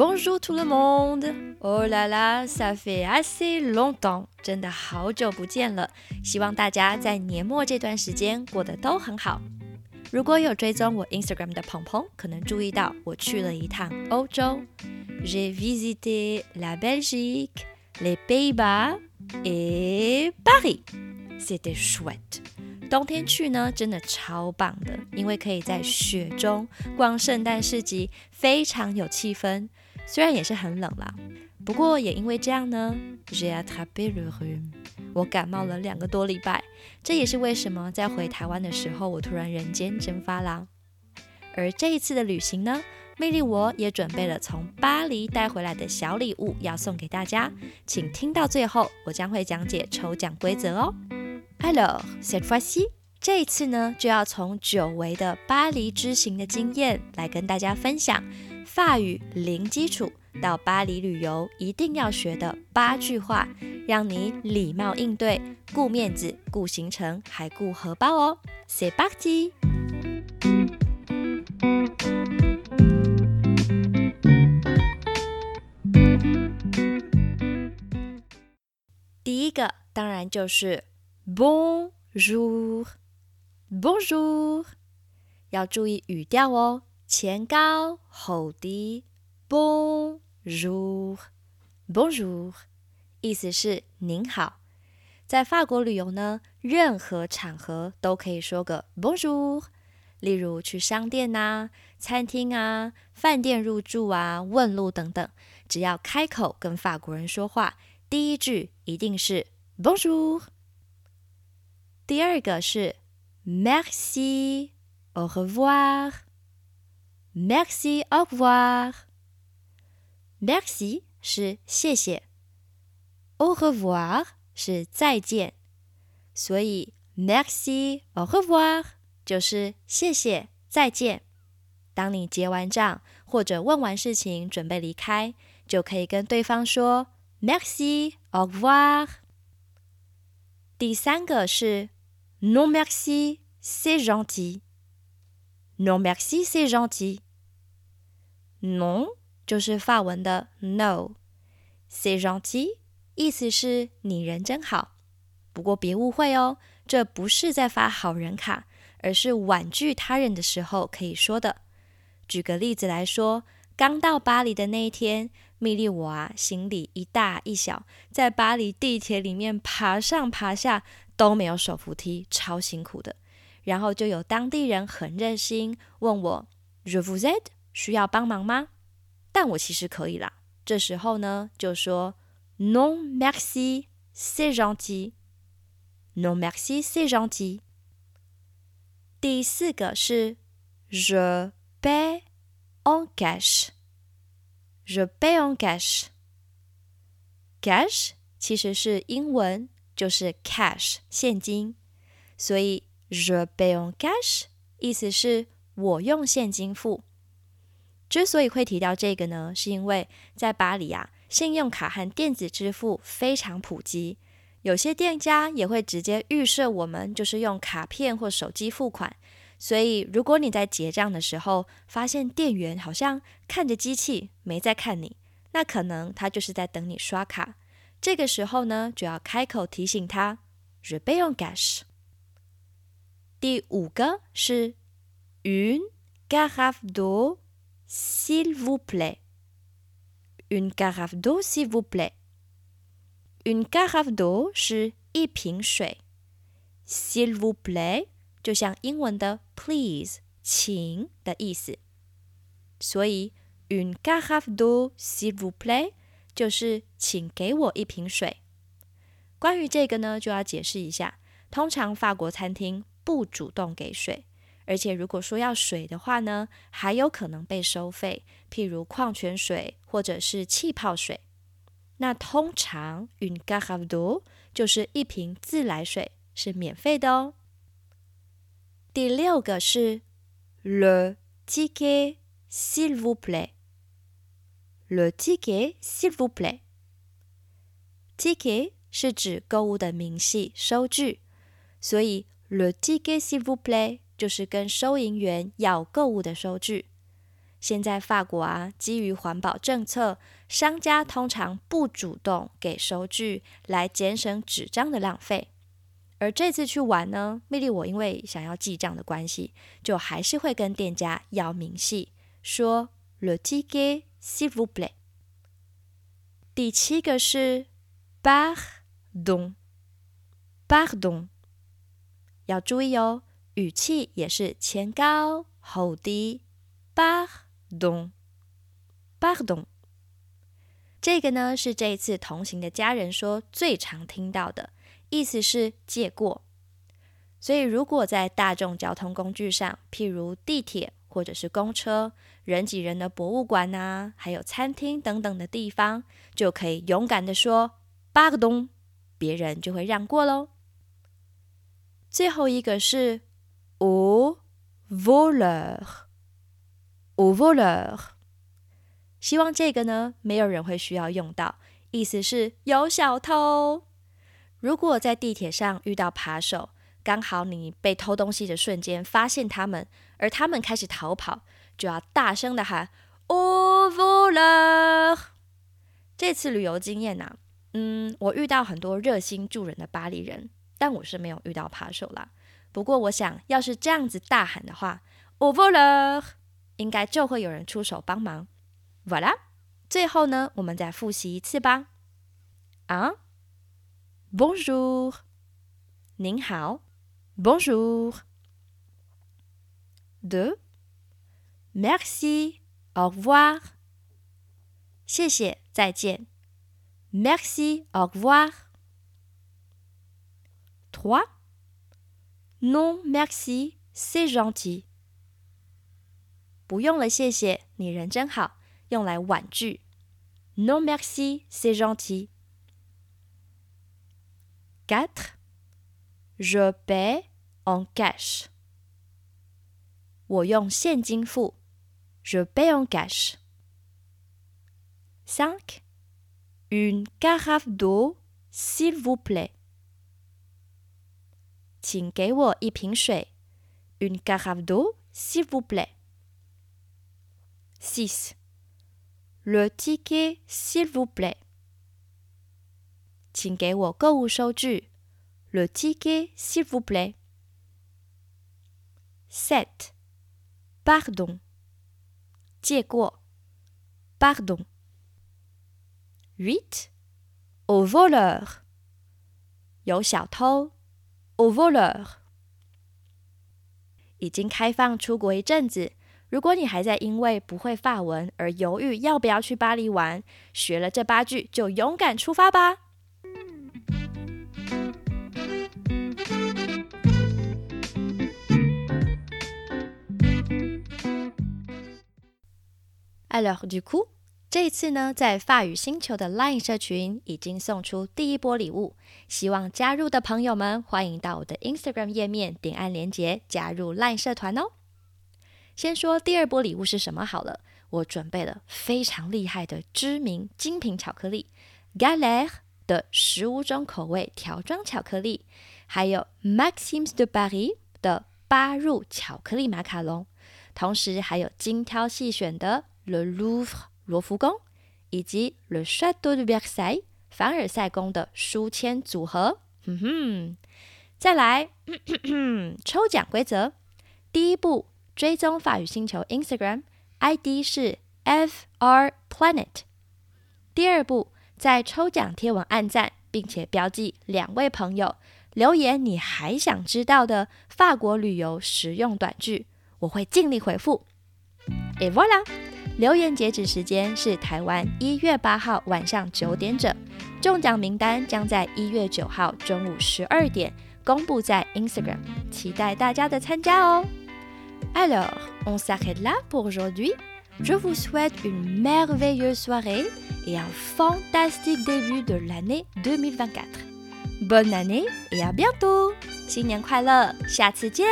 Bonjour tout le monde! Oh là là, ça fait assez longtemps，真的好久不见了。希望大家在年末这段时间过得都很好。如果有追踪我 Instagram 的朋朋，可能注意到我去了一趟欧洲。J'ai visité la Belgique, les Pays-Bas et Paris. C'était chouette. 冬天去呢，真的超棒的，因为可以在雪中逛圣诞市集，非常有气氛。虽然也是很冷啦，不过也因为这样呢我感冒了两个多礼拜。这也是为什么在回台湾的时候，我突然人间蒸发啦。而这一次的旅行呢，魅力我也准备了从巴黎带回来的小礼物要送给大家，请听到最后，我将会讲解抽奖规则哦。Hello, cette fois-ci，这一次呢，就要从久违的巴黎之行的经验来跟大家分享法语零基础到巴黎旅游一定要学的八句话，让你礼貌应对，顾面子、顾行程，还顾荷包哦。C'est parti！第一个当然就是。Bonjour，Bonjour，要注意语调哦，前高后低。Bonjour，Bonjour，意思是您好。在法国旅游呢，任何场合都可以说个 Bonjour。例如去商店呐、餐厅啊、饭店入住啊、问路等等，只要开口跟法国人说话，第一句一定是 Bonjour。第二个是 Merci, au revoir, Merci, au revoir, Merci 是谢谢，au revoir 是再见，所以 Merci, au revoir 就是谢谢再见。当你结完账或者问完事情准备离开，就可以跟对方说 Merci, au revoir。第三个是。Non merci, c'est gentil. Non merci, c'est gentil. Non 就是法文的 no，c'est gentil 意思是你人真好。不过别误会哦，这不是在发好人卡，而是婉拒他人的时候可以说的。举个例子来说，刚到巴黎的那一天，蜜莉我啊行李一大一小，在巴黎地铁里面爬上爬下。都没有手扶梯，超辛苦的。然后就有当地人很热心问我 je vous 需要帮忙吗？”但我其实可以啦。这时候呢，就说：“Non merci, c'est gentil. Non merci, c'est gentil.” 第四个是 “Je paie en cash.” Je paie en cash. Cash 其实是英文。就是 cash 现金，所以 je paie en cash 意思是我用现金付。之所以会提到这个呢，是因为在巴黎啊，信用卡和电子支付非常普及，有些店家也会直接预设我们就是用卡片或手机付款。所以如果你在结账的时候发现店员好像看着机器没在看你，那可能他就是在等你刷卡。这个时候呢，就要开口提醒他，je paie en cash。第五个是云 g a r a f d o s'il vous plaît。une carafe d'eau，s'il vous plaît。une carafe d'eau 是一瓶水，s'il vous plaît 就像英文的 please，请的意思。所以 une carafe d'eau，s'il vous plaît。就是请给我一瓶水。关于这个呢，就要解释一下。通常法国餐厅不主动给水，而且如果说要水的话呢，还有可能被收费，譬如矿泉水或者是气泡水。那通常 une carafe d'eau 就是一瓶自来水，是免费的哦。第六个是 le ticket s'il vous plaît。Le ticket, s'il vous plaît. Ticket 是指购物的明细、收据，所以 le ticket, s'il vous plaît 就是跟收银员要购物的收据。现在法国啊，基于环保政策，商家通常不主动给收据来节省纸张的浪费。而这次去玩呢，蜜莉我因为想要记账的关系，就还是会跟店家要明细，说 le ticket s'il vous plaît。第七个是 pardon，pardon，要注意哦，语气也是前高后低，pardon，pardon。这个呢是这一次同行的家人说最常听到的。意思是借过，所以如果在大众交通工具上，譬如地铁或者是公车、人挤人的博物馆呐，还有餐厅等等的地方，就可以勇敢的说“八个咚”，别人就会让过喽。最后一个是 “au voleur”，“au voleur”，希望这个呢没有人会需要用到，意思是有小偷。如果在地铁上遇到扒手，刚好你被偷东西的瞬间发现他们，而他们开始逃跑，就要大声的喊 “au voleur”。这次旅游经验呐，嗯，我遇到很多热心助人的巴黎人，但我是没有遇到扒手啦。不过我想要是这样子大喊的话，“au voleur”，应该就会有人出手帮忙。Voilà，最后呢，我们再复习一次吧。啊？Bonjour，您好。Bonjour，de merci au revoir。谢谢，再见。Merci，Au revoir，trois。Trois，Non，Merci，C'est gentil。不用了，谢谢，你人真好，用来婉拒。Non，Merci，C'est gentil。Quatre, je paie en cash. 我用现金付，je paie en cash. Cinq, une carafe d'eau, s'il vous plaît. 请给我一瓶水，une carafe d'eau, s'il vous plaît. Six, le ticket, s'il vous plaît. 请给我购物收据，le ticket s'il vous plaît. Sept, pardon. 借过，pardon. Huit, au voleur. 有小偷 ，au voleur. 已经开放出国一阵子，如果你还在因为不会法文而犹豫要不要去巴黎玩，学了这八句就勇敢出发吧！Alors du coup，这一次呢，在法语星球的 Line 社群已经送出第一波礼物，希望加入的朋友们欢迎到我的 Instagram 页面点按链接加入 Line 社团哦。先说第二波礼物是什么好了，我准备了非常厉害的知名精品巧克力，Galere 的十五种口味条装巧克力，还有 Maxims de Paris 的八入巧克力马卡龙，同时还有精挑细选的。Le Louvre 罗浮宫以及 Le Château de Versailles 凡尔赛宫的书签组合，哼哼，再来 抽奖规则：第一步，追踪法语星球 Instagram，ID 是 FR Planet；第二步，在抽奖贴文按赞，并且标记两位朋友，留言你还想知道的法国旅游实用短句，我会尽力回复。Et voilà！留言截止时间是台湾一月八号晚上九点整，中奖名单将在一月九号中午十二点公布在 Instagram，期待大家的参加哦。Alors, on s'arrête là pour aujourd'hui. Je vous souhaite une merveilleuse soirée et un fantastique début de l'année 2024. Bonne année et à bientôt! 新年快乐，下次见！